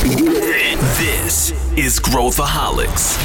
This is Growthaholics.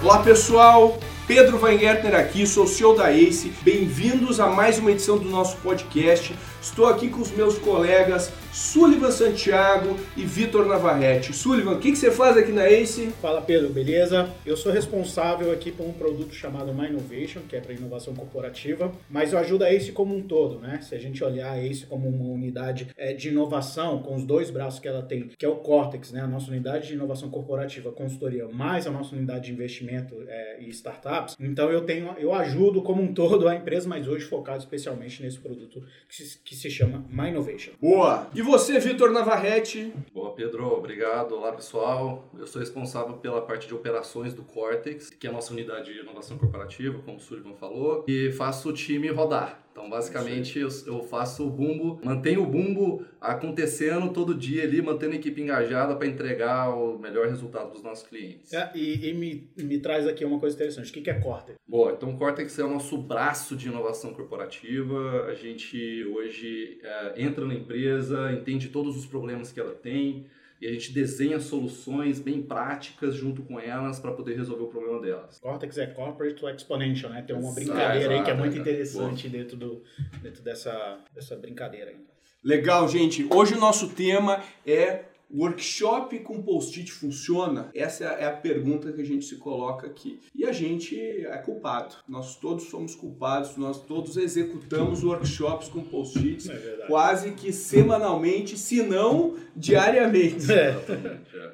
Olá pessoal, Pedro Weingärtner aqui, sou o CEO da ACE. Bem-vindos a mais uma edição do nosso podcast. Estou aqui com os meus colegas Sullivan Santiago e Vitor Navarrete. Sullivan, o que, que, você faz aqui na ACE? Fala Pedro, beleza? Eu sou responsável aqui por um produto chamado My Innovation, que é para inovação corporativa, mas eu ajudo a ACE como um todo, né? Se a gente olhar a ACE como uma unidade é, de inovação, com os dois braços que ela tem, que é o Cortex, né? A nossa unidade de inovação corporativa, consultoria, mais a nossa unidade de investimento é, e startups. Então eu tenho, eu ajudo como um todo a empresa, mas hoje focado especialmente nesse produto que se, que se chama My Innovation. Boa! E você, Vitor Navarrete? Boa, Pedro, obrigado. Olá, pessoal. Eu sou responsável pela parte de operações do Cortex, que é a nossa unidade de inovação corporativa, como o Sullivan falou, e faço o time rodar. Então, basicamente, eu, eu, faço o bumbo, mantenho o bumbo acontecendo todo dia ali, mantendo a equipe engajada para entregar o melhor resultado para os nossos clientes. É, e, e me, me, traz aqui uma coisa interessante. O que, que é Cortex? Bom, então Cortex é o nosso braço de inovação corporativa. A gente hoje é, entra na empresa, entende todos os problemas que ela tem, e a gente desenha soluções bem práticas junto com elas para poder resolver o problema delas. Cortex é Corporate to Exponential, né? Tem uma brincadeira aí que é muito interessante dentro, do, dentro dessa, dessa brincadeira aí. Legal, gente. Hoje o nosso tema é Workshop com post-it funciona? Essa é a pergunta que a gente se coloca aqui. E a gente é culpado. Nós todos somos culpados, nós todos executamos workshops com post-its é quase que semanalmente, se não diariamente. É.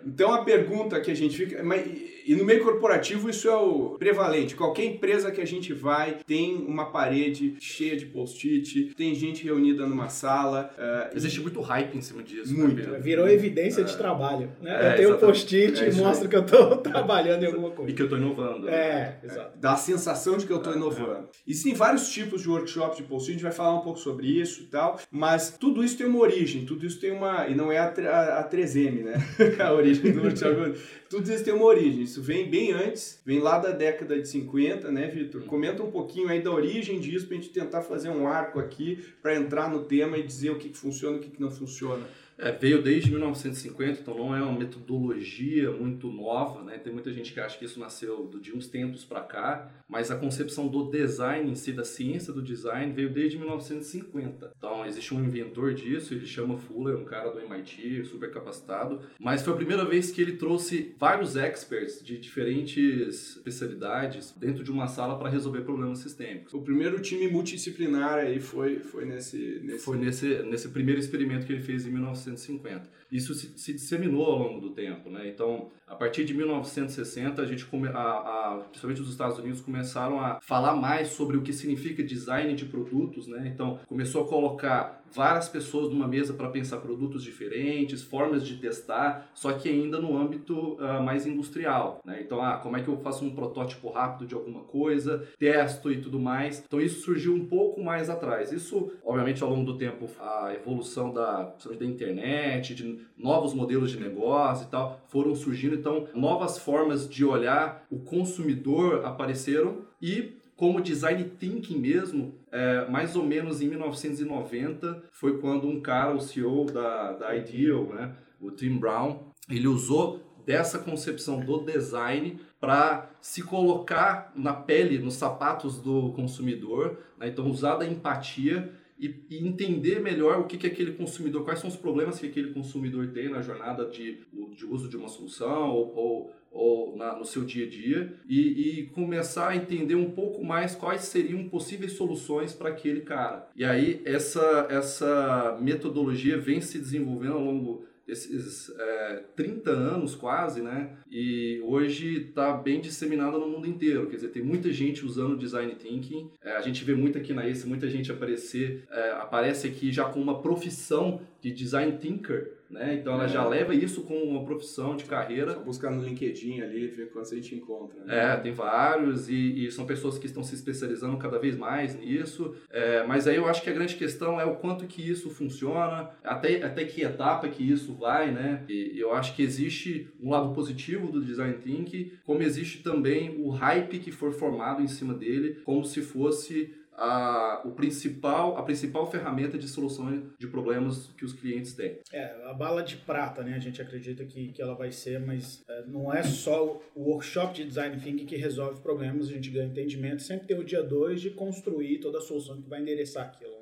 Então a pergunta que a gente fica. Mas, e no meio corporativo isso é o prevalente. Qualquer empresa que a gente vai tem uma parede cheia de post-it, tem gente reunida numa sala. Uh, Existe muito hype em cima disso. Muito. Né, Virou evidência é. de trabalho. Né? É, eu tenho post-it é e mostro que eu estou trabalhando em alguma coisa. E que eu estou inovando. É, exato. Dá a sensação de que eu estou inovando. Existem vários tipos de workshops de post-it, a gente vai falar um pouco sobre isso e tal, mas tudo isso tem uma origem, tudo isso tem uma. E não é a, a, a 3M, né? a origem do workshop. tudo isso tem uma origem. Isso vem bem antes, vem lá da década de 50, né, Vitor? Comenta um pouquinho aí da origem disso para a gente tentar fazer um arco aqui para entrar no tema e dizer o que, que funciona e o que, que não funciona. É, veio desde 1950, então não é uma metodologia muito nova, né? Tem muita gente que acha que isso nasceu de uns tempos para cá, mas a concepção do design em si, da ciência do design, veio desde 1950. Então existe um inventor disso, ele chama Fuller, um cara do MIT, super capacitado, mas foi a primeira vez que ele trouxe vários experts de diferentes especialidades dentro de uma sala para resolver problemas sistêmicos. O primeiro time multidisciplinar aí foi, foi nesse, nesse... Foi nesse, nesse primeiro experimento que ele fez em 1950. 1950. Isso se, se, disseminou ao longo do tempo, né? Então, a partir de 1960, a gente, come, a, a, principalmente os Estados Unidos, começaram a falar mais sobre o que significa design de produtos, né? Então, começou a colocar várias pessoas numa mesa para pensar produtos diferentes, formas de testar, só que ainda no âmbito uh, mais industrial, né? Então, ah, como é que eu faço um protótipo rápido de alguma coisa, testo e tudo mais. Então, isso surgiu um pouco mais atrás. Isso, obviamente, ao longo do tempo, a evolução da, da internet, de novos modelos de negócio e tal, foram surgindo. Então, novas formas de olhar o consumidor apareceram e como design thinking mesmo, é, mais ou menos em 1990 foi quando um cara, o CEO da, da Ideal, né, o Tim Brown, ele usou dessa concepção do design para se colocar na pele, nos sapatos do consumidor, né? então usar da empatia e, e, entender melhor o que, que aquele consumidor, quais são os problemas que aquele consumidor tem na jornada de, de uso de uma solução ou, ou, ou na, no seu dia a dia e, e, começar a entender um pouco mais quais seriam possíveis soluções para aquele cara. E aí essa, essa metodologia vem se desenvolvendo ao longo esses é, 30 anos quase, né? E hoje está bem disseminada no mundo inteiro. Quer dizer, tem muita gente usando design thinking. É, a gente vê muito aqui na ACE, muita gente aparecer, é, aparece aqui já com uma profissão de design thinker, né? Então ela É. já leva isso como uma profissão de carreira. Só buscar no LinkedIn ali, ver quantos a gente encontra. né? É, tem vários e, e são pessoas que estão se especializando cada vez mais nisso. É, mas aí eu acho que a grande questão é o quanto que isso funciona, até, até que etapa que isso vai, né? E eu acho que existe um lado positivo do design thinking, como existe também o hype que for formado em cima dele, como se fosse a, o principal, a principal ferramenta de solução de problemas que os clientes têm. É, a bala de prata, né? A gente acredita que, que ela vai ser, mas é, não é só o workshop de design thinking que resolve problemas, a gente ganha entendimento. Sempre tem o dia 2 de construir toda a solução que vai endereçar aquilo, né?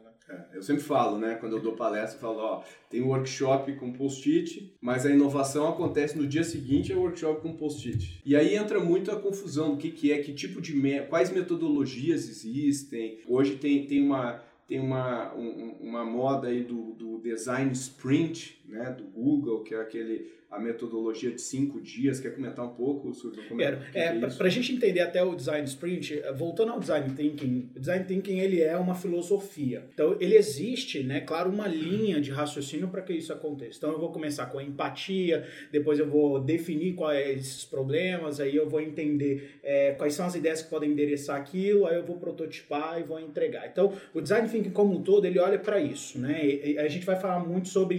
Eu sempre falo, né? Quando eu dou palestra, eu falo, ó, tem workshop com post-it, mas a inovação acontece no dia seguinte ao workshop com post-it. E aí entra muito a confusão do que, que é, que tipo de me quais metodologias existem. Hoje tem, tem uma tem uma, um- uma moda aí do, do design sprint, né, do Google, que é aquele a metodologia de cinco dias. Quer comentar um pouco sobre como Quero. o que que É, isso? para a gente entender até o design sprint, eh, voltando ao design thinking, o design thinking ele é uma filosofia. Então ele existe, né, claro, uma linha de raciocínio para que isso aconteça. Então eu vou começar com a empatia, depois eu vou definir quais esses problemas, aí eu vou entender eh, quais são as ideias que podem endereçar aquilo, aí eu vou prototipar e vou entregar. Então o design thinking como um todo ele olha para isso, né? E- a gente vai falar muito sobre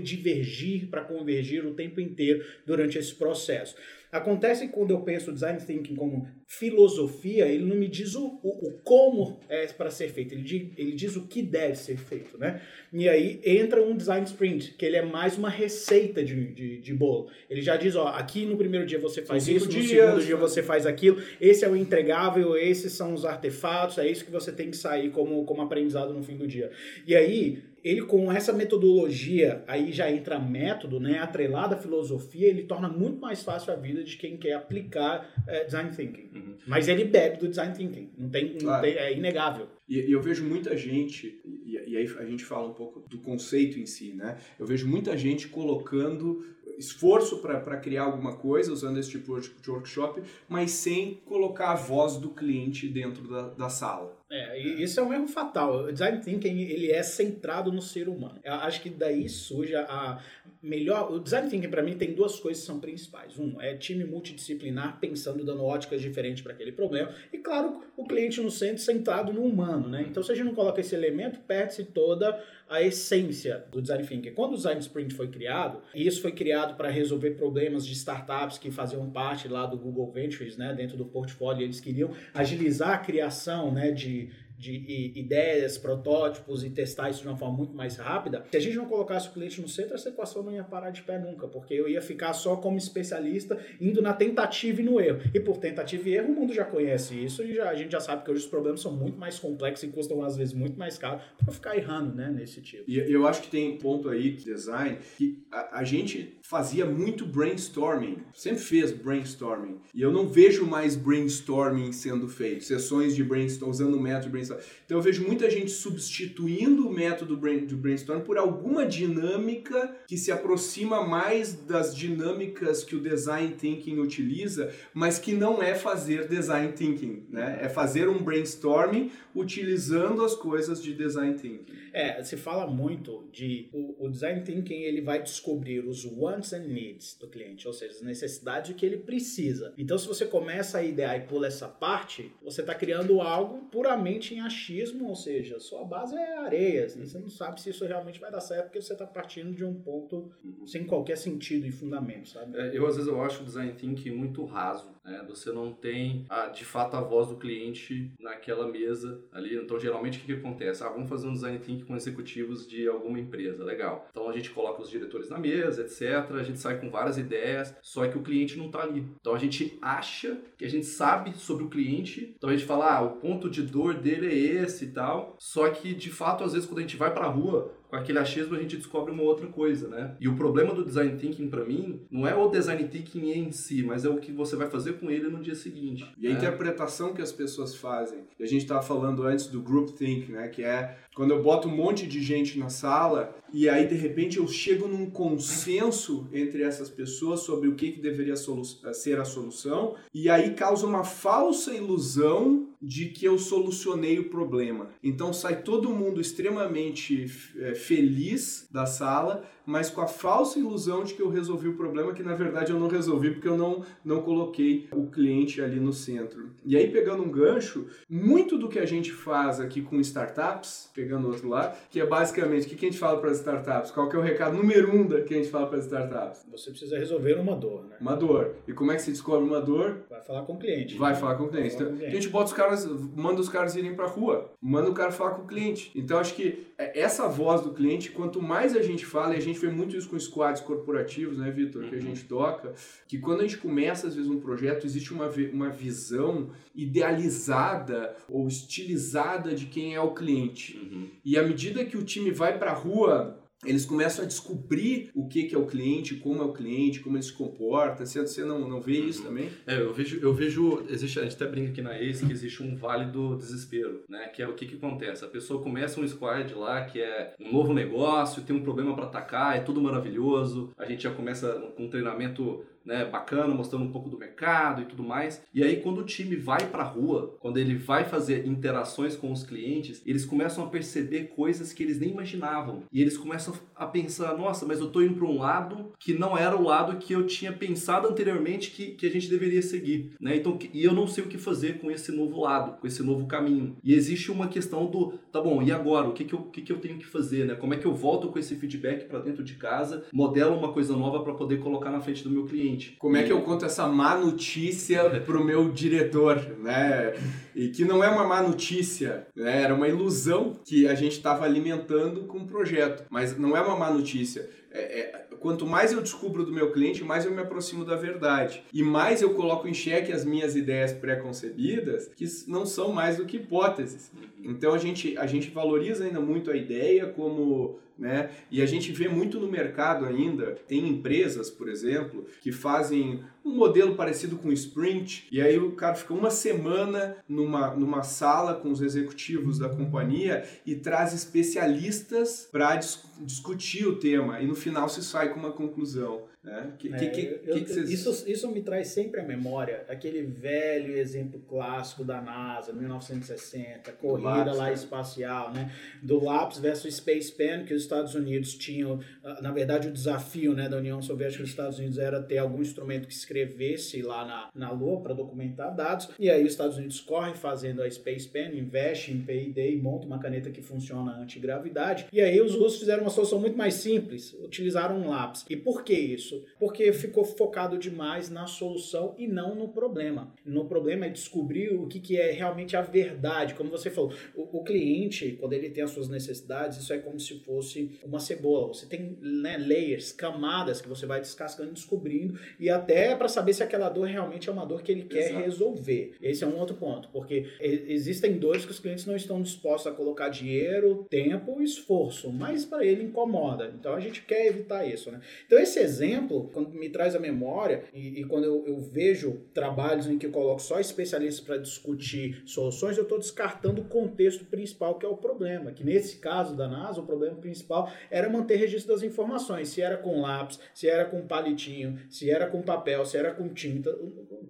divergir para convergir o tempo inteiro durante esse processo. Acontece que quando eu penso design thinking como filosofia, ele não me diz o, o, o como é para ser feito, ele diz, ele diz o que deve ser feito, né? E aí entra um design sprint, que ele é mais uma receita de, de, de bolo. Ele já diz, ó, aqui no primeiro dia você faz isso, no dias. segundo dia você faz aquilo, esse é o entregável, esses são os artefatos, é isso que você tem que sair como, como aprendizado no fim do dia. E aí, ele com essa metodologia, aí já entra método, né, atrelada à filosofia, ele torna muito mais fácil a vida de quem quer aplicar eh, design thinking. Uhum. Mas ele bebe do design thinking, não tem, não Claro. tem- é inegável. E, e eu vejo muita gente, e, e aí a gente fala um pouco do conceito em si, né? Eu vejo muita gente colocando esforço para criar alguma coisa, usando esse tipo de workshop, mas sem colocar a voz do cliente dentro da, da sala. É, isso é um erro fatal. O design thinking ele é centrado no ser humano. Eu acho que daí surge a melhor. O design thinking para mim tem duas coisas que são principais. Um é time multidisciplinar pensando dando óticas diferentes para aquele problema e claro o cliente no centro centrado no humano, né? Então se a gente não coloca esse elemento perde-se toda a essência do design thinking. Quando o design sprint foi criado, e isso foi criado para resolver problemas de startups que faziam parte lá do Google Ventures, né, dentro do portfólio, eles queriam agilizar a criação, né, de de ideias, protótipos e testar isso de uma forma muito mais rápida, se a gente não colocasse o cliente no centro, essa equação não ia parar de pé nunca, porque eu ia ficar só como especialista indo na tentativa e no erro. E por tentativa e erro, o mundo já conhece isso e já, a gente já sabe que hoje os problemas são muito mais complexos e custam às vezes muito mais caro para ficar errando, né, nesse tipo. E eu acho que tem um ponto aí de design que a, a gente fazia muito brainstorming, sempre fez brainstorming. E eu não vejo mais brainstorming sendo feito, sessões de brainstorming, usando o método de brainstorming. Então eu vejo muita gente substituindo o método do brainstorming por alguma dinâmica que se aproxima mais das dinâmicas que o design thinking utiliza, mas que não é fazer design thinking, né? É fazer um brainstorming utilizando as coisas de design thinking. É, se fala muito de o, o design thinking ele vai descobrir os wants and needs do cliente, ou seja, as necessidades que ele precisa. Então, se você começa a idear e pula essa parte, você está criando algo puramente em achismo, ou seja, sua base é areia. assim, Você não sabe se isso realmente vai dar certo porque você está partindo de um ponto sem qualquer sentido e fundamento, sabe? É, eu, às vezes, eu acho o design thinking muito raso. Né? Você não tem, a, de fato, a voz do cliente naquela mesa ali. Então, geralmente, o que, que acontece? Ah, vamos fazer um design thinking com executivos de alguma empresa. Legal. Então, a gente coloca os diretores na mesa, etc. A gente sai com várias ideias, só que o cliente não está ali. Então, a gente acha que a gente sabe sobre o cliente. Então, a gente fala, ah, o ponto de dor dele é esse e tal. Só que, de fato, às vezes, quando a gente vai para a rua, com aquele achismo a gente descobre uma outra coisa, né? E o problema do design thinking para mim não é o design thinking em si, mas é o que você vai fazer com ele no dia seguinte. E a né? interpretação que as pessoas fazem. E a gente estava falando antes do groupthink, né? Que é quando eu boto um monte de gente na sala e aí de repente eu chego num consenso entre essas pessoas sobre o que, que deveria solu- ser a solução e aí causa uma falsa ilusão de que eu solucionei o problema. Então sai todo mundo extremamente eh, feliz da sala, mas com a falsa ilusão de que eu resolvi o problema, que na verdade eu não resolvi porque eu não, não coloquei o cliente ali no centro. E aí, pegando um gancho, muito do que a gente faz aqui com startups, pegando o outro lado, que é basicamente o que a gente fala para as startups? Qual que é o recado número um da que a gente fala para as startups? Você precisa resolver uma dor, né? Uma dor. E como é que se descobre uma dor? Vai falar com o cliente. Vai falar com o cliente. Então, a gente bota os caras, manda os caras irem para rua, manda o cara falar com o cliente. Então acho que é, essa voz do cliente, quanto mais a gente fala, e a gente vê muito isso com squads corporativos, né, Vitor, que a gente toca, que quando a gente começa às vezes um projeto, existe uma, uma visão idealizada ou estilizada de quem é o cliente. Uhum. E à medida que o time vai para a rua eles começam a descobrir o que, que é o cliente, como é o cliente, como ele se comporta. Você, você não, não vê isso também? É, eu vejo, eu vejo existe, a gente até brinca aqui na ACE que existe um vale do desespero, né? Que é o que, que acontece. A pessoa começa um squad lá que é um novo negócio, tem um problema para atacar, é tudo maravilhoso. A gente já começa com um treinamento né, bacana, mostrando um pouco do mercado e tudo mais. E aí, quando o time vai para a rua, quando ele vai fazer interações com os clientes, eles começam a perceber coisas que eles nem imaginavam. E eles começam a pensar: nossa, mas eu tô indo para um lado que não era o lado que eu tinha pensado anteriormente que, que a gente deveria seguir. Né? Então, e eu não sei o que fazer com esse novo lado, com esse novo caminho. E existe uma questão do: tá bom, e agora? O que, que, eu, que, que eu tenho que fazer? Né? Como é que eu volto com esse feedback para dentro de casa, modelo uma coisa nova para poder colocar na frente do meu cliente? Cliente. Como é que eu conto essa má notícia pro meu diretor, né? E que não é uma má notícia, né? Era uma ilusão que a gente estava alimentando com o projeto. Mas não é uma má notícia. É, é, quanto mais eu descubro do meu cliente, mais eu me aproximo da verdade. E mais eu coloco em xeque as minhas ideias pré-concebidas, que não são mais do que hipóteses. Então a gente, a gente valoriza ainda muito a ideia como né? E a gente vê muito no mercado ainda, tem empresas, por exemplo, que fazem um modelo parecido com o Sprint, e aí o cara fica uma semana numa, numa sala com os executivos da companhia e traz especialistas para dis discutir o tema, e no final se sai com uma conclusão. Né? Que, é, que, eu, que, vocês... isso, isso me traz sempre à memória aquele velho exemplo clássico da NASA, 1960, corrida lápis, lá né? espacial, né? do lápis versus Space Pen, que os Estados Unidos tinham, ah, na verdade o desafio né, da União Soviética dos Estados Unidos era ter algum instrumento que escrevesse lá na, na Lua para documentar dados, e aí os Estados Unidos correm fazendo a Space Pen, investe em P&D e monta uma caneta que funciona antigravidade, e aí os russos fizeram uma solução muito mais simples, utilizaram um lápis. E por que isso? Porque ficou focado demais na solução e não no problema. No problema é descobrir o que, que é realmente a verdade. Como você falou, o, o cliente, quando ele tem as suas necessidades, isso é como se fosse uma cebola. Você tem né, layers, camadas que você vai descascando, descobrindo, e até para saber se aquela dor realmente é uma dor que ele quer Exato. resolver. Esse é um outro ponto, porque existem dores que os clientes não estão dispostos a colocar dinheiro, tempo e esforço, mas para ele incomoda. Então a gente quer evitar isso. Né? Então esse exemplo exemplo, quando me traz a memória e, e quando eu, eu, vejo trabalhos em que eu coloco só especialistas para discutir soluções, eu estou descartando o contexto principal que é o problema. Que nesse caso da NASA, o problema principal era manter registro das informações. Se era com lápis, se era com palitinho, se era com papel, se era com tinta,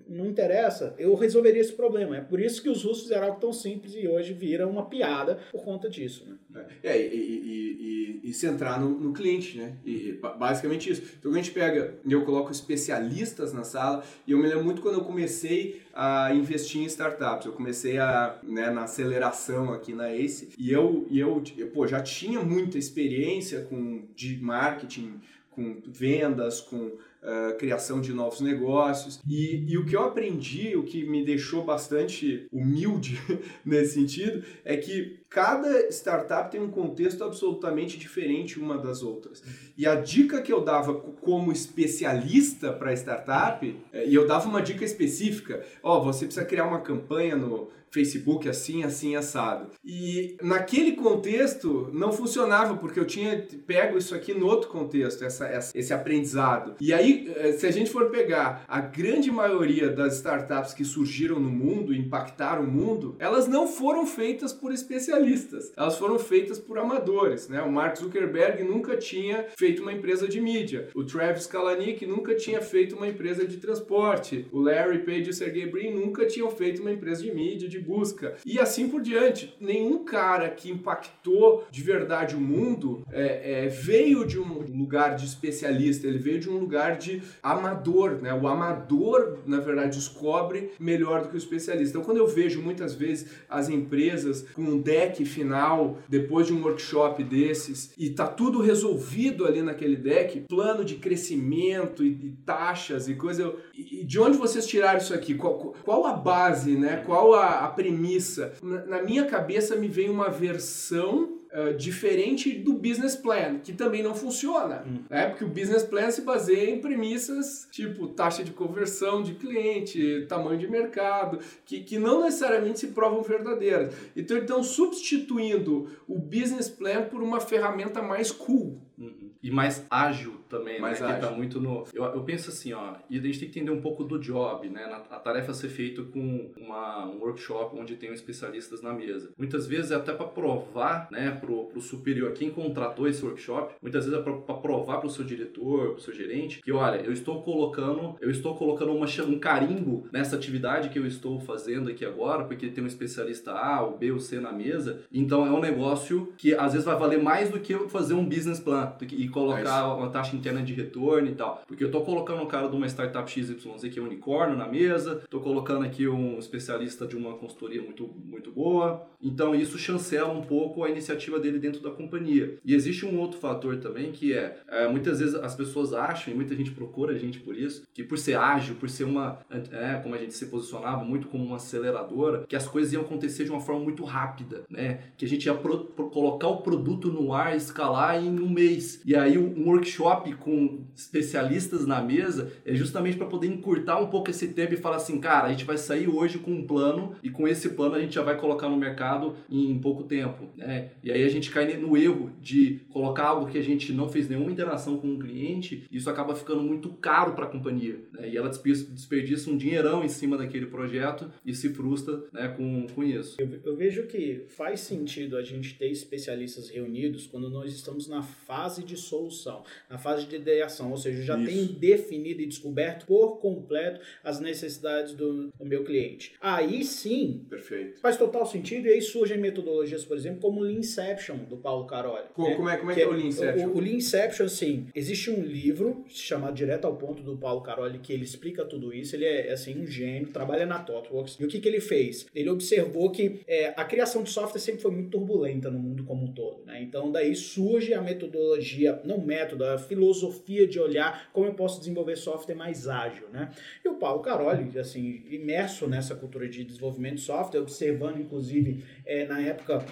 não interessa. Eu resolveria esse problema. É por isso que os russos fizeram algo tão simples e hoje vira uma piada por conta disso. Né? É, e, e, e, e centrar no, no cliente, né? E, basicamente isso. Então a gente pega eu coloco especialistas na sala, e eu me lembro muito quando eu comecei a investir em startups. Eu comecei a, né, na aceleração aqui na ACE, e eu, e eu, eu pô, já tinha muita experiência com de marketing, com vendas, com uh, criação de novos negócios. E, e o que eu aprendi, o que me deixou bastante humilde nesse sentido, é que cada startup tem um contexto absolutamente diferente uma das outras. E a dica que eu dava como especialista para startup, eh, e eu dava uma dica específica, ó, oh, você precisa criar uma campanha no Facebook assim, assim, assado. E naquele contexto não funcionava, porque eu tinha pego isso aqui no outro contexto, essa, essa, esse aprendizado. E aí eh, se a gente for pegar a grande maioria das startups que surgiram no mundo, impactaram o mundo, elas não foram feitas por especialistas, elas foram feitas por amadores, né? O Mark Zuckerberg nunca tinha feito uma empresa de mídia, o Travis Kalanick nunca tinha feito uma empresa de transporte, o Larry Page e o Sergey Brin nunca tinham feito uma empresa de mídia, de busca, e assim por diante. Nenhum cara que impactou de verdade o mundo é, é, veio de um lugar de especialista, ele veio de um lugar de amador, né? O amador, na verdade, descobre melhor do que o especialista. Então, quando eu vejo muitas vezes as empresas com um deck final, depois de um workshop desses, e tá tudo resolvido ali naquele deck, plano de crescimento e, e taxas e coisa. E, de onde vocês tiraram isso aqui? Qual, qual a base, né? Qual a, a premissa? Na, na minha cabeça me vem uma versão Uh, diferente do business plan, que também não funciona. Hum. Né? Porque o business plan se baseia em premissas tipo taxa de conversão de cliente, tamanho de mercado, que, que não necessariamente se provam verdadeiras. Então, estão substituindo o business plan por uma ferramenta mais cool. Uhum. E mais ágil também, né? mais né? Que tá muito no. Eu, eu penso assim, ó, e a gente tem que entender um pouco do job, né? A tarefa ser feita com uma, um workshop onde tem especialistas na mesa. Muitas vezes é até para provar, né, pro, pro superior, quem contratou esse workshop, muitas vezes é para provar pro seu diretor, pro seu gerente, que olha, eu estou colocando, eu estou colocando uma, um carimbo nessa atividade que eu estou fazendo aqui agora, porque tem um especialista A, o B, o C na mesa. Então é um negócio que às vezes vai valer mais do que fazer um business plan e colocar é uma taxa interna de retorno e tal. Porque eu tô colocando um cara de uma startup XYZ que é unicórnio na mesa, tô colocando aqui um especialista de uma consultoria muito, muito boa. Então isso chancela um pouco a iniciativa dele dentro da companhia. E existe um outro fator também que é, é muitas vezes as pessoas acham, e muita gente procura a gente por isso, que por ser ágil, por ser uma, é, como a gente se posicionava muito como uma aceleradora, que as coisas iam acontecer de uma forma muito rápida, né? Que a gente ia pro, pro, colocar o produto no ar, escalar em um mês. E aí um workshop com especialistas na mesa é justamente para poder encurtar um pouco esse tempo e falar assim, cara, a gente vai sair hoje com um plano e com esse plano a gente já vai colocar no mercado em pouco tempo, né? E aí a gente cai no erro de colocar algo que a gente não fez nenhuma interação com o cliente, e isso acaba ficando muito caro para a companhia, né? E ela desperdiça um dinheirão em cima daquele projeto e se frustra, né, com, com isso. Eu, eu vejo que faz sentido a gente ter especialistas reunidos quando nós estamos na fase de solução, na fase de ideação, ou seja, já tem definido e descoberto por completo as necessidades do, do, meu cliente. Aí sim, Perfeito. faz total sentido e aí surgem metodologias, por exemplo, como o Leanception do Paulo Caroli. Como, né? como é, como é que, é, é o Leanception? O, o Leanception, assim, existe um livro chamado Direto ao Ponto do Paulo Caroli que ele explica tudo isso. Ele é assim um gênio, trabalha na ThoughtWorks. E o que, que ele fez? Ele observou que é, a criação de software sempre foi muito turbulenta no mundo como um todo, né? Então daí surge a metodologia metodologia, não método, a filosofia de olhar como eu posso desenvolver software mais ágil, né? E o Paulo Caroli, assim, imerso nessa cultura de desenvolvimento de software, observando, inclusive, é, na época,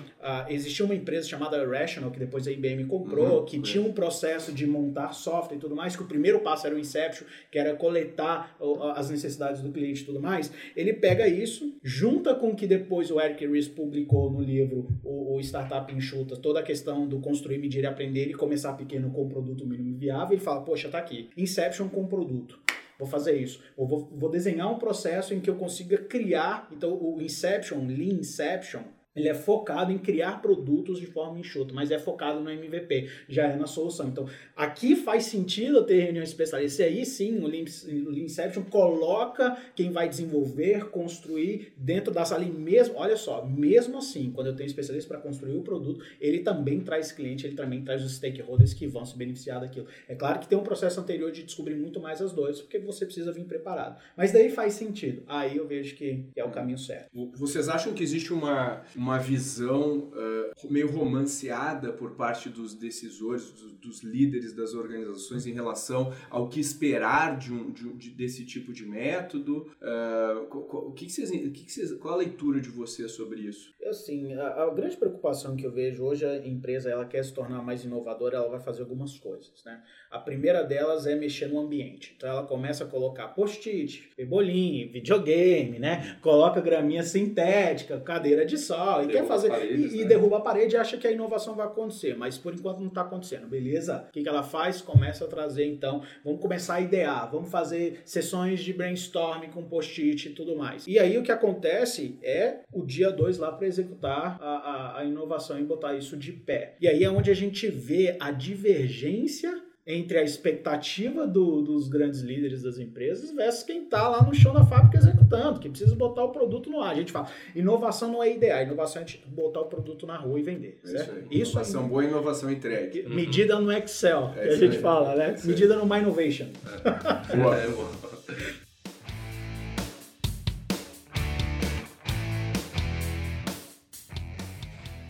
existia uma empresa chamada Rational, que depois a IBM comprou, uhum, que é. tinha um processo de montar software e tudo mais, que o primeiro passo era o Inception, que era coletar as necessidades do cliente e tudo mais. Ele pega isso, junta com o que depois o Eric Ries publicou no livro, o, o Startup Enxuta, toda a questão do construir, medir e aprender e começar pequeno com produto mínimo viável e fala, poxa, tá aqui, Inception com produto. Vou fazer isso. Ou vou, vou desenhar um processo em que eu consiga criar. Então, o Inception, Lean Inception, ele é focado em criar produtos de forma enxuta, mas é focado no MVP, já é na solução. Então, aqui faz sentido ter reunião especialista. E aí sim, o Leanception coloca quem vai desenvolver, construir dentro da sala. E mesmo, olha só, mesmo assim, quando eu tenho especialista para construir o produto, ele também traz cliente, ele também traz os stakeholders que vão se beneficiar daquilo. É claro que tem um processo anterior de descobrir muito mais as dores, porque você precisa vir preparado. Mas daí faz sentido. Aí eu vejo que é o caminho certo. Vocês acham que existe uma, uma uma visão uh, meio romanceada por parte dos decisores, dos, líderes das organizações em relação ao que esperar de um, de, de, desse tipo de método. Uh, qual, o que, vocês, que, que qual a leitura de vocês sobre isso? Assim, a, a, grande preocupação que eu vejo hoje a empresa ela quer se tornar mais inovadora, ela vai fazer algumas coisas, né? A primeira delas é mexer no ambiente. Então ela começa a colocar post-it, bolinho, videogame, né? Coloca graminha sintética, cadeira de sol tal, e quer Derruba fazer, paredes, e, e né? derruba a parede e acha que a inovação vai acontecer, mas por enquanto não está acontecendo, beleza? O que, que ela faz? Começa a trazer, então, vamos começar a idear, vamos fazer sessões de brainstorming com post-it e tudo mais. E aí o que acontece é o dia 2 lá para executar a, a, a inovação e botar isso de pé. E aí é onde a gente vê a divergência entre a expectativa do- dos grandes líderes das empresas versus quem está lá no chão da fábrica executando, que precisa botar o produto no ar. A gente fala, inovação não é ideia, inovação é a gente botar o produto na rua e vender. É certo? isso aí. Isso inovação aí. boa, inovação entregue. Medida no Excel, que É a isso gente aí. fala, né? É. Medida no My Innovation. Boa. É, boa.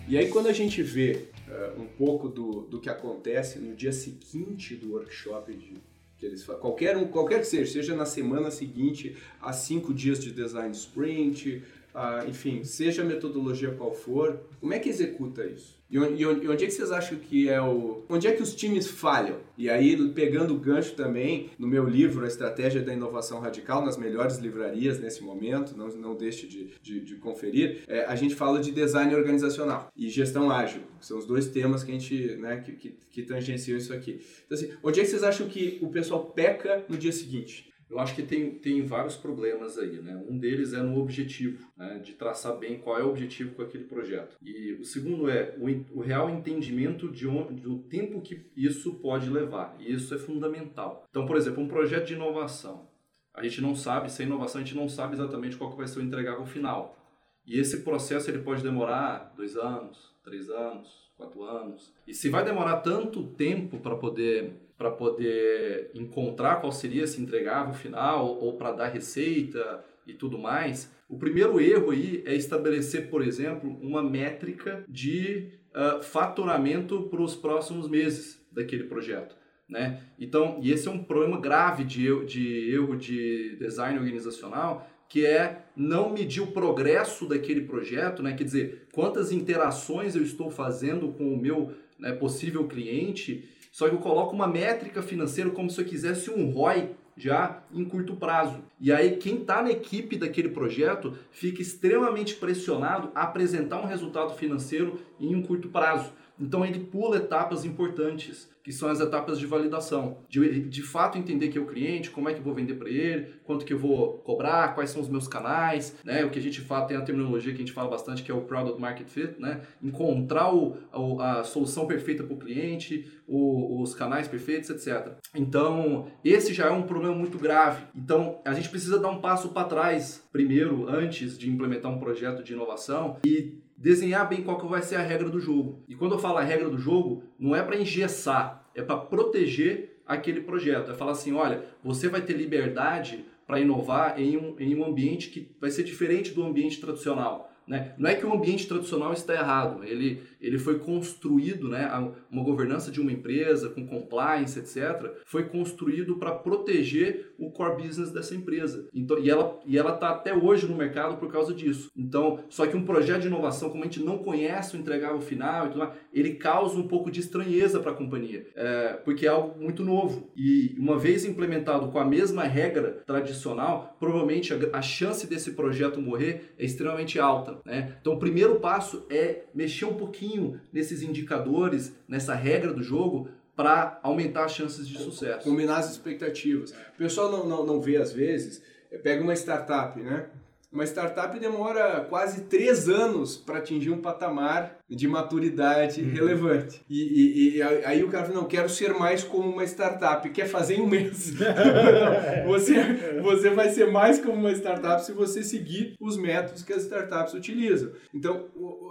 E aí quando a gente vê eh, um pouco do, do que acontece no dia seguinte do workshop de, que eles qualquer, um, qualquer que seja, seja na semana seguinte, a cinco dias de design sprint, ah, enfim, seja a metodologia qual for, como é que executa isso? E onde, e onde- é que vocês acham que é o... Onde é que os times falham? E aí, pegando o gancho também, no meu livro, A Estratégia da Inovação Radical, nas melhores livrarias nesse momento, não, não deixe de, de, de conferir, é, a gente fala de design organizacional e gestão ágil, que são os dois temas que a gente, né, que, que, que tangenciam isso aqui. Então, assim, onde é que vocês acham que o pessoal peca no dia seguinte? Eu acho que tem, tem vários problemas aí, né? Um deles é no objetivo, né? de traçar bem qual é o objetivo com aquele projeto. E o segundo é o, o real entendimento de onde, do tempo que isso pode levar. E isso é fundamental. Então, por exemplo, um projeto de inovação. A gente não sabe, se é inovação, a gente não sabe exatamente qual que vai ser o entregável final. E esse processo ele pode demorar dois anos, três anos, quatro anos. E se vai demorar tanto tempo para poder para poder encontrar qual seria esse entregável final ou para dar receita e tudo mais, o primeiro erro aí é estabelecer, por exemplo, uma métrica de ah, faturamento para os próximos meses daquele projeto. Né? Então, e esse é um problema grave de, erro- de de design organizacional, que é não medir o progresso daquele projeto, né? quer dizer, quantas interações eu estou fazendo com o meu né, possível cliente, só que eu coloco uma métrica financeira como se eu quisesse um ROI já em curto prazo. E aí quem está na equipe daquele projeto fica extremamente pressionado a apresentar um resultado financeiro em um curto prazo. Então ele pula etapas importantes, que são as etapas de validação. De, de fato entender que é o cliente, como é que eu vou vender para ele, quanto que eu vou cobrar, quais são os meus canais, né? O que a gente fala, tem a terminologia que a gente fala bastante, que é o Product Market Fit, né? Encontrar o, o- a solução perfeita para o cliente, os canais perfeitos, etc. Então, esse já é um problema muito grave. Então, a gente precisa dar um passo para trás, primeiro, antes de implementar um projeto de inovação e desenhar bem qual que vai ser a regra do jogo. E quando eu falo a regra do jogo, não é para engessar, é para proteger aquele projeto. É falar assim, olha, você vai ter liberdade para inovar em um, em um ambiente que vai ser diferente do ambiente tradicional. Né? Não é que o ambiente tradicional está errado, ele, ele foi construído, né, uma governança de uma empresa com compliance, etc., foi construído para proteger o core business dessa empresa. Então, e ela e ela está até hoje no mercado por causa disso. Então, só que um projeto de inovação, como a gente não conhece o entregável final mais, ele causa um pouco de estranheza para a companhia, é, porque é algo muito novo. E uma vez implementado com a mesma regra tradicional, provavelmente a, a chance desse projeto morrer é extremamente alta. Né? Então, o primeiro passo é mexer um pouquinho nesses indicadores, nessa regra do jogo, para aumentar as chances de sucesso. Combinar as expectativas. O pessoal não, não, não vê às vezes, é, pega uma startup, né? Uma startup demora quase três anos para atingir um patamar de maturidade relevante. E, e- e aí o cara fala, não, quero ser mais como uma startup. Quer fazer em um mês. Não, você, você vai ser mais como uma startup se você seguir os métodos que as startups utilizam. Então,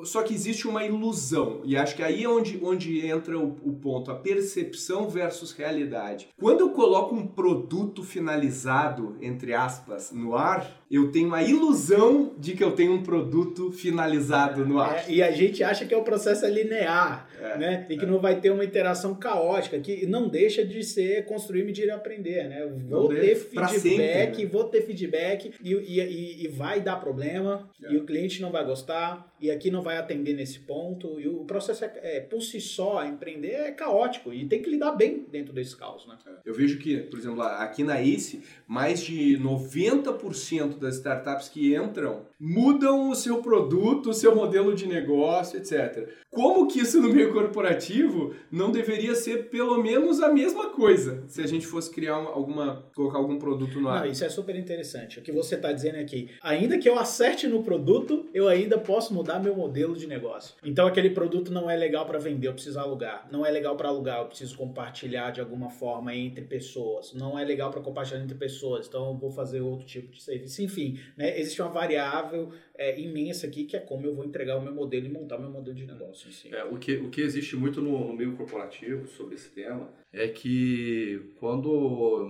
só que existe uma ilusão. E acho que aí é onde, onde entra o, o ponto, a percepção versus realidade. Quando eu coloco um produto finalizado, entre aspas, no ar, eu tenho a ilusão de que eu tenho um produto finalizado no ar. É, e a gente acha que é o processo é linear, né? E que não vai ter uma interação caótica, que não deixa de ser construir, medir e aprender, né? Eu Vou ter feedback, sempre, né? vou ter feedback e, e, e- e vai dar problema, É. e o cliente não vai gostar, e aqui não vai atender nesse ponto. E o processo, é, é, por si só, empreender é caótico, e tem que lidar bem dentro desse caos, né? Eu vejo que, por exemplo, aqui na ACE, mais de 90% 90% das startups que entram mudam o seu produto, o seu modelo de negócio, etc. Como que isso no meio corporativo não deveria ser pelo menos a mesma coisa se a gente fosse criar uma, alguma, colocar algum produto no ar? Não, isso é super interessante. O que você está dizendo aqui, ainda que eu acerte no produto, eu ainda posso mudar meu modelo de negócio. Então aquele produto não é legal para vender, eu preciso alugar. Não é legal para alugar, eu preciso compartilhar de alguma forma entre pessoas. Não é legal para compartilhar entre pessoas, então eu vou fazer outro tipo de serviço. Enfim, né, existe uma variável é, imensa aqui que é como eu vou entregar o meu modelo e montar meu modelo de negócio. Si. É, o, que, o que existe muito no, no meio corporativo sobre esse tema é que quando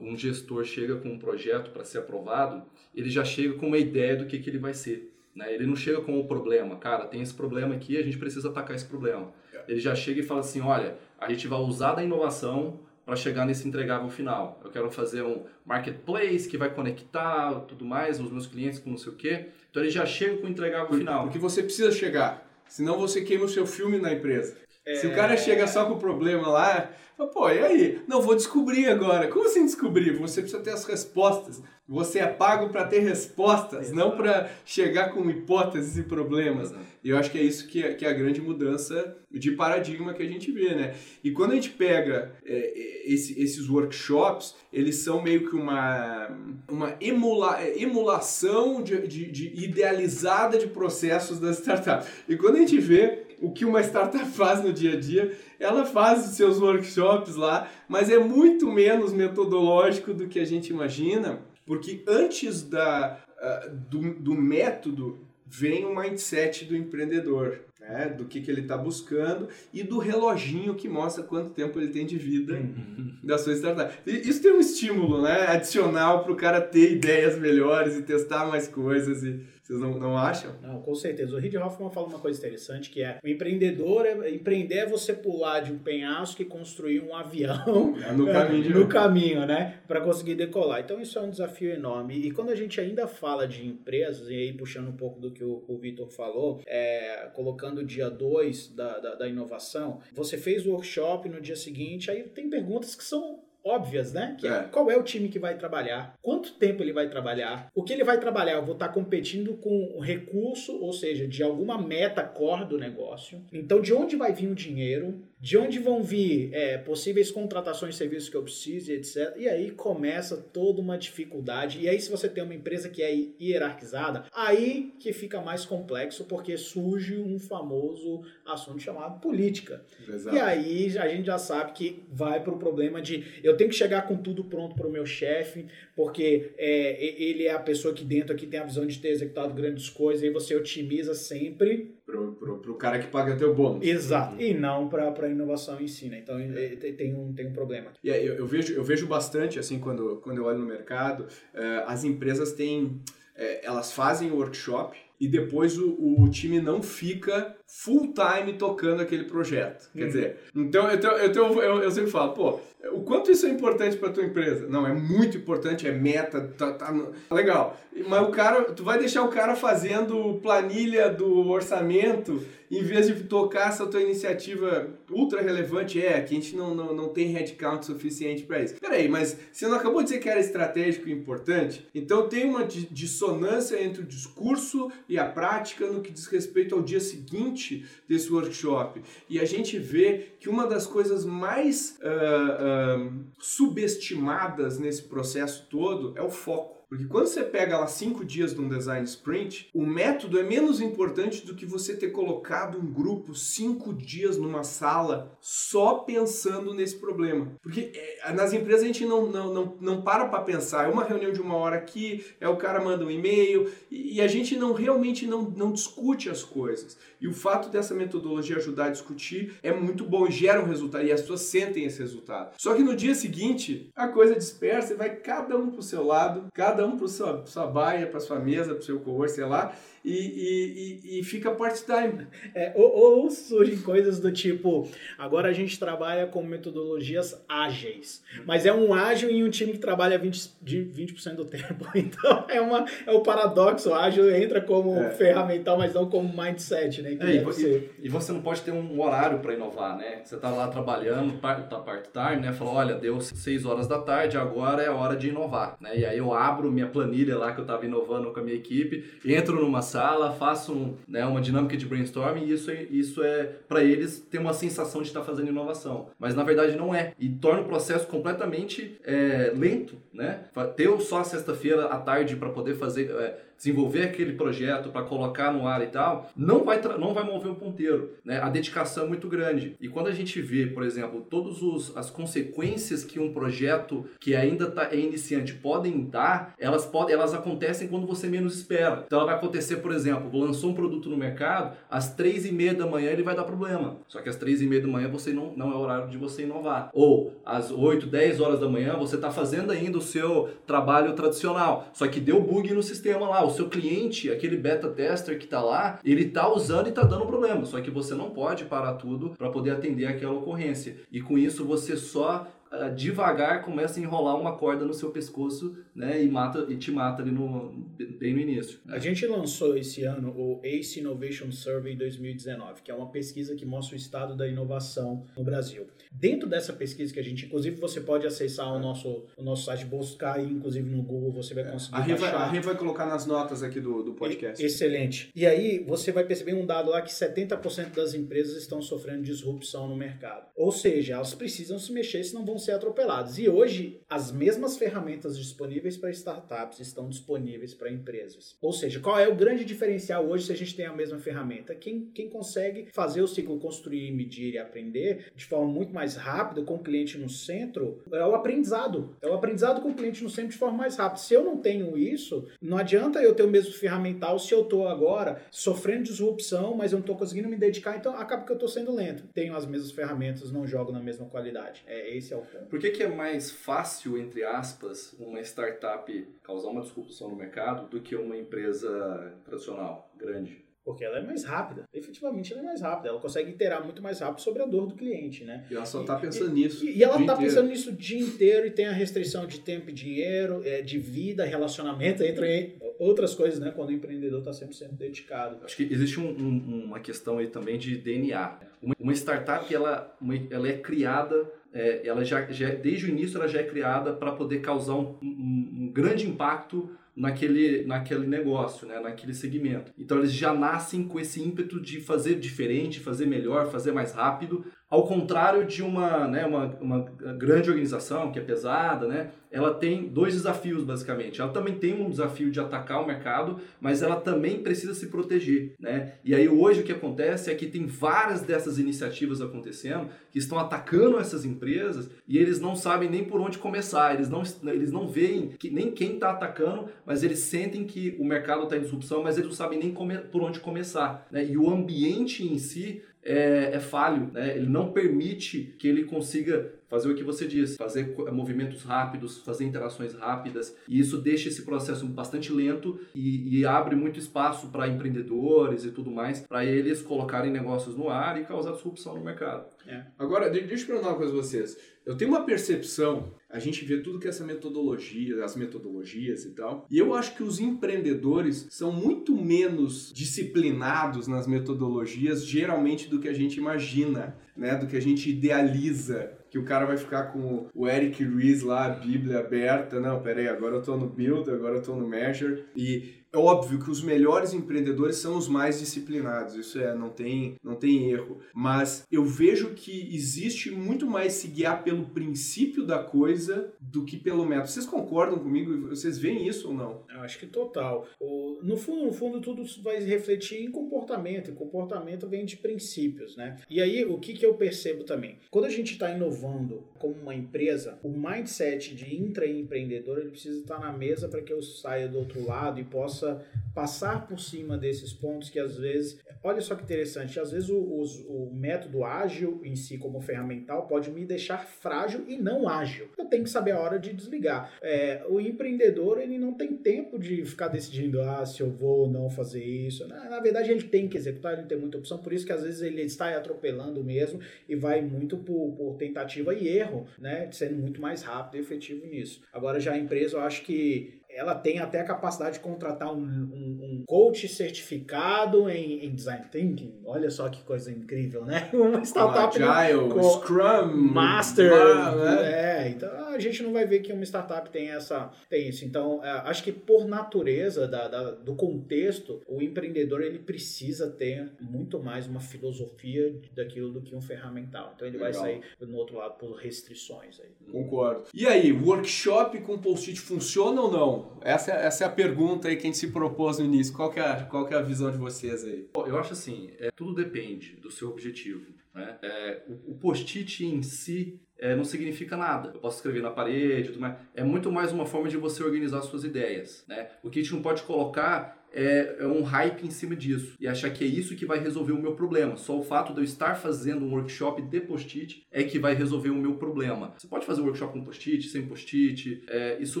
um gestor chega com um projeto para ser aprovado, ele já chega com uma ideia do que, que ele vai ser. Né? Ele não chega com o problema, cara, tem esse problema aqui, a gente precisa atacar esse problema. Ele já chega e fala assim, olha, a gente vai usar da inovação para chegar nesse entregável final. Eu quero fazer um marketplace que vai conectar tudo mais, os meus clientes com não sei o quê. Então ele já chega com o entregável Por, final. Porque você precisa chegar, senão você queima o seu filme na empresa. É... Se o cara chega só com o problema lá, pô, e aí? Não, vou descobrir agora. Como assim descobrir? Você precisa ter as respostas. Você é pago para ter respostas, Exato. não para chegar com hipóteses e problemas. Exato. E eu acho que é isso que é, que é, a grande mudança de paradigma que a gente vê, né? E quando a gente pega é, esse, esses workshops, eles são meio que uma, uma emula, emulação de, de, de idealizada de processos da startup. E quando a gente vê o que uma startup faz no dia a dia, ela faz os seus workshops lá, mas é muito menos metodológico do que a gente imagina porque antes da, uh, do, do método vem o mindset do empreendedor, né? do que, que ele está buscando e do reloginho que mostra quanto tempo ele tem de vida uhum. da sua startup. E isso tem um estímulo né? adicional para o cara ter ideias melhores e testar mais coisas e vocês não, não acham? Não, com certeza. O Reid Hoffman fala uma coisa interessante que é o empreendedor, é, empreender é você pular de um penhasco e construir um avião é no caminho, no caminho né? Para conseguir decolar. Então isso é um desafio enorme. E quando a gente ainda fala de empresas, e aí puxando um pouco do que o, o Vitor falou, é, colocando o dia 2 da, da, da inovação, você fez o workshop no dia seguinte, aí tem perguntas que são óbvias, né? Que é. qual é o time que vai trabalhar, quanto tempo ele vai trabalhar, o que ele vai trabalhar. Eu vou estar competindo com recurso, ou seja, de alguma meta core do negócio. Então, de onde vai vir o dinheiro? De onde vão vir é, possíveis contratações de serviços que eu precise, etc. E aí começa toda uma dificuldade. E aí, se você tem uma empresa que é hierarquizada, aí que fica mais complexo, porque surge um famoso assunto chamado política. Exato. E aí a gente já sabe que vai para o problema de eu tenho que chegar com tudo pronto para o meu chefe, porque é, ele é a pessoa que dentro aqui tem a visão de ter executado grandes coisas, e aí você otimiza sempre pro, pro, pro cara que paga teu bônus. Exato. Uhum. E não para a inovação em si, né? Então é. tem, um, tem um problema. E eu, eu, vejo, eu vejo bastante, assim, quando, quando eu olho no mercado, uh, as empresas têm. Uh, elas fazem o workshop e depois o, o time não fica full time tocando aquele projeto. Quer uhum. dizer, então eu, eu, eu, eu sempre falo, pô, o quanto isso é importante para tua empresa? Não, é muito importante, é meta, tá, tá, legal. Mas o cara, tu vai deixar o cara fazendo planilha do orçamento em vez de tocar essa tua iniciativa ultra relevante, é, que a gente não, não, não tem headcount suficiente para isso. Peraí, mas você não acabou de dizer que era estratégico e importante? Então tem uma dissonância entre o discurso e a prática no que diz respeito ao dia seguinte desse workshop. E a gente vê que uma das coisas mais uh, uh, subestimadas nesse processo todo é o foco. Porque quando você pega lá cinco dias de um design sprint, o método é menos importante do que você ter colocado um grupo cinco dias numa sala só pensando nesse problema. Porque é, nas empresas a gente não, não, não, não para para pensar. É uma reunião de uma hora aqui, é o cara manda um e-mail e a gente não realmente não, não discute as coisas. E o fato dessa metodologia ajudar a discutir é muito bom gera um resultado e as pessoas sentem esse resultado. Só que no dia seguinte a coisa dispersa e vai cada um pro seu lado, cada um para sua, sua baia, para sua mesa, para o seu cowork, sei lá, e, e, e, fica part-time. É, ou, ou, surgem coisas do tipo, agora a gente trabalha com metodologias ágeis, mas é um ágil em um time que trabalha 20%, de 20 do tempo. Então é, uma, é o paradoxo, o ágil entra como é. ferramental, mas não como mindset, né? É, e, você, e, você não pode ter um horário para inovar, né? Você tá lá trabalhando, tá part-time, né? Falou, olha, deu 6 horas da tarde, agora é hora de inovar, né? E aí eu abro minha planilha lá que eu estava inovando com a minha equipe, entro numa sala, faço um, né, uma dinâmica de brainstorming e isso é, isso é para eles ter uma sensação de estar fazendo inovação. Mas na verdade não é. E torna o processo completamente é, lento, né? Ter só a sexta-feira à tarde para poder fazer. É, desenvolver aquele projeto para colocar no ar e tal, não vai, não vai mover o ponteiro. Né? A dedicação é muito grande. E quando a gente vê, por exemplo, todas as consequências que um projeto que ainda tá, é iniciante podem dar, elas, podem, elas acontecem quando você menos espera. Então ela vai acontecer, por exemplo, lançou um produto no mercado, às três e meia da manhã ele vai dar problema. Só que às três e meia da manhã você não, não é horário de você inovar. Ou às 8, 10 horas da manhã você está fazendo ainda o seu trabalho tradicional. Só que deu bug no sistema lá, seu cliente, aquele beta tester que está lá, ele está usando e está dando problema. Só que você não pode parar tudo para poder atender aquela ocorrência. E com isso você só uh, devagar começa a enrolar uma corda no seu pescoço, né, e mata e te mata ali no bem no início. A gente lançou esse ano o Ace Innovation Survey 2019, que é uma pesquisa que mostra o estado da inovação no Brasil. Dentro dessa pesquisa que a gente, inclusive, você pode acessar o nosso o nosso site, buscar inclusive no Google, você vai conseguir a baixar. Vai, a gente vai colocar nas notas aqui do, do podcast. Excelente. E aí você vai perceber um dado lá que 70% das empresas estão sofrendo disrupção no mercado. Ou seja, elas precisam se mexer, senão vão ser atropelados. E hoje, as mesmas ferramentas disponíveis para startups estão disponíveis para empresas. Ou seja, qual é o grande diferencial hoje se a gente tem a mesma ferramenta? Quem, quem consegue fazer o ciclo construir, medir e aprender de forma muito mais rápida, com o cliente no centro, é o aprendizado. É o aprendizado com o cliente no centro de forma mais rápida. Se eu não tenho isso, não adianta eu ter o mesmo ferramental se eu estou agora sofrendo disrupção, mas eu não estou conseguindo me dedicar, então acaba que eu estou sendo lento. Tenho as mesmas ferramentas, não jogo na mesma qualidade. É, esse é o ponto. Por que, que é mais fácil, entre aspas, uma startup causar uma disrupção no mercado do que uma empresa tradicional, grande? Porque ela é mais rápida. Efetivamente, ela é mais rápida. Ela consegue iterar muito mais rápido sobre a dor do cliente, né? E ela só está pensando e, nisso. E, e ela está pensando nisso o dia inteiro e tem a restrição de tempo e dinheiro, é, de vida, relacionamento, entre outras coisas, né? Quando o empreendedor está sempre sendo dedicado. Acho que existe um, um, uma questão aí também de DNA. Uma, uma startup, ela, uma, ela é criada é, ela já, já, desde o início ela já é criada para poder causar um, um, um, grande impacto naquele, naquele negócio, né, naquele segmento. Então eles já nascem com esse ímpeto de fazer diferente, fazer melhor, fazer mais rápido, ao contrário de uma, né, uma, uma grande organização que é pesada, né, ela tem dois desafios basicamente. Ela também tem um desafio de atacar o mercado, mas ela também precisa se proteger, né? E aí hoje o que acontece é que tem várias dessas iniciativas acontecendo que estão atacando essas empresas e eles não sabem nem por onde começar. Eles não eles não veem que nem quem está atacando, mas eles sentem que o mercado está em disrupção, mas eles não sabem nem come, por onde começar, né? E o ambiente em si é, é falho, né? ele não permite que ele consiga fazer o que você disse, fazer movimentos rápidos, fazer interações rápidas, e isso deixa esse processo bastante lento e, e abre muito espaço para empreendedores e tudo mais, para eles colocarem negócios no ar e causar disrupção no mercado. É. Agora, deixa eu perguntar uma coisa vocês. Eu tenho uma percepção, a gente vê tudo que essa metodologia, as metodologias e tal, e eu acho que os empreendedores são muito menos disciplinados nas metodologias, geralmente, do que a gente imagina, né? Do que a gente idealiza que o cara vai ficar com o Eric Ries lá, a Bíblia aberta. Não, peraí, agora eu tô no Build, agora eu tô no Measure. E é óbvio que os melhores empreendedores são os mais disciplinados, isso é, não tem, não tem erro. Mas eu vejo que existe muito mais se guiar pelo princípio da coisa do que pelo método. Vocês concordam comigo? Vocês veem isso ou não? Eu acho que total. O, no fundo, no fundo, tudo vai refletir em comportamento. E comportamento vem de princípios, né? E aí, o que, que eu percebo também? Quando a gente está inovando como uma empresa, o mindset de intraempreendedor ele precisa estar na mesa para que eu saia do outro lado e possa possa passar por cima desses pontos que às vezes, olha só que interessante, às vezes o, o, o, método ágil em si como ferramental pode me deixar frágil e não ágil. Eu tenho que saber a hora de desligar. É, o empreendedor ele não tem tempo de ficar decidindo ah, se eu vou ou não fazer isso. Na, na, verdade ele tem que executar, ele não tem muita opção, por isso que às vezes ele está atropelando mesmo e vai muito por, por tentativa e erro, né, sendo muito mais rápido e efetivo nisso. Agora já a empresa eu acho que ela tem até a capacidade de contratar um, um, um coach certificado em, em, design thinking. Olha só que coisa incrível, né? Uma startup Agile, com Scrum, Master, né? é. Então a gente não vai ver que uma startup tem essa tem isso. Então é, acho que por natureza da, da, do contexto, o empreendedor ele precisa ter muito mais uma filosofia daquilo do que um ferramental. Então ele Legal. vai sair no outro lado por restrições aí. Concordo. E aí, workshop com post-it funciona ou não? Essa, é, essa é a pergunta aí que a gente se propôs no início. Qual que é, qual que é a visão de vocês aí? Eu acho assim, é, tudo depende do seu objetivo. Né? É, o, o post-it em si é, não significa nada. Eu posso escrever na parede, tudo mais. É muito mais uma forma de você organizar suas ideias. Né? O que a gente não pode colocar é, é, um hype em cima disso e achar que é isso que vai resolver o meu problema. Só o fato de eu estar fazendo um workshop de post-it é que vai resolver o meu problema. Você pode fazer um workshop com post-it, sem post-it, é, isso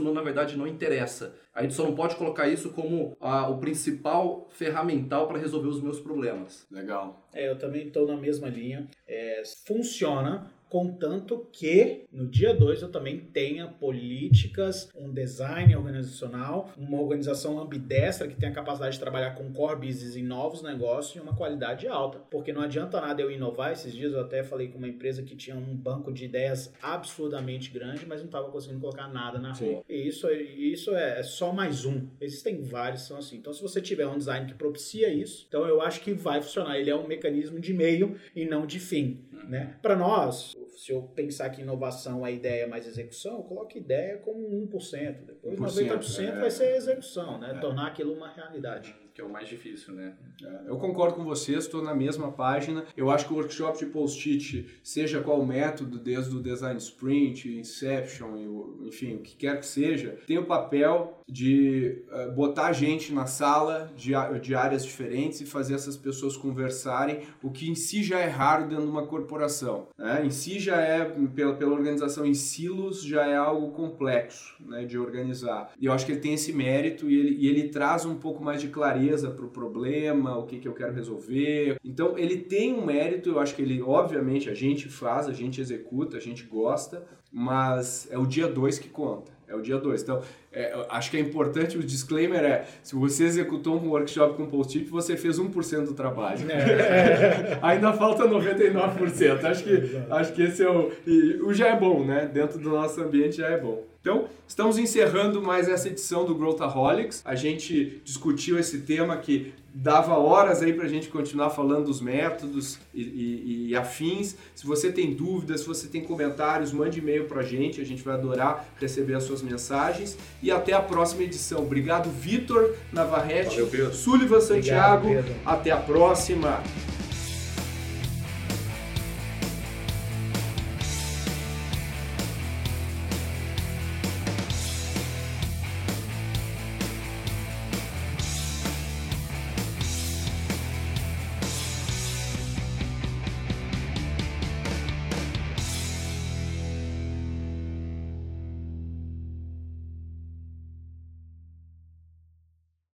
não, na verdade não interessa. A gente só não pode colocar isso como a, o principal ferramental para resolver os meus problemas. Legal. É, eu também estou na mesma linha. É, funciona contanto que no dia 2 eu também tenha políticas, um design organizacional, uma organização ambidestra que tenha a capacidade de trabalhar com core business em novos negócios e uma qualidade alta. Porque não adianta nada eu inovar. Esses dias eu até falei com uma empresa que tinha um banco de ideias absurdamente grande, mas não estava conseguindo colocar nada na Sim. rua. E isso, isso é só mais um. Existem vários são assim. Então, se você tiver um design que propicia isso, então eu acho que vai funcionar. Ele é um mecanismo de meio e não de fim. Né? Para nós, se eu pensar que inovação é ideia mais execução, eu coloco ideia como 1%. Depois 1%, 90% é, vai ser execução, né? É. Tornar aquilo uma realidade que é o mais difícil, né? É, eu concordo com vocês, estou na mesma página. Eu acho que o workshop de post-it, seja qual método, desde o design sprint, inception, enfim, o que quer que seja, tem o papel de uh, botar gente na sala de, de áreas diferentes e fazer essas pessoas conversarem, o que em si já é raro dentro de uma corporação. Né? Em si já é, pela, pela organização em silos, já é algo complexo né, de organizar. E eu acho que ele tem esse mérito e ele, e ele traz um pouco mais de clareza clareza para o problema, o que, que eu quero resolver. Então ele tem um mérito, eu acho que ele, obviamente, a gente faz, a gente executa, a gente gosta, mas é o dia 2 que conta. É o dia 2. Então, é, acho que é importante, o disclaimer é, se você executou um workshop com post-it, você fez 1% do trabalho. É. Ainda falta 99%. Acho que, acho que esse é o... o já é bom, né? Dentro do nosso ambiente já é bom. Então, estamos encerrando mais essa edição do Growthaholics. A gente discutiu esse tema que dava horas aí para a gente continuar falando dos métodos e, e, e, afins. Se você tem dúvidas, se você tem comentários, mande e-mail para a gente. A gente vai adorar receber as suas mensagens. E até a próxima edição. Obrigado, Vitor Navarrete, Valeu, Sullivan Santiago. Obrigado, até a próxima.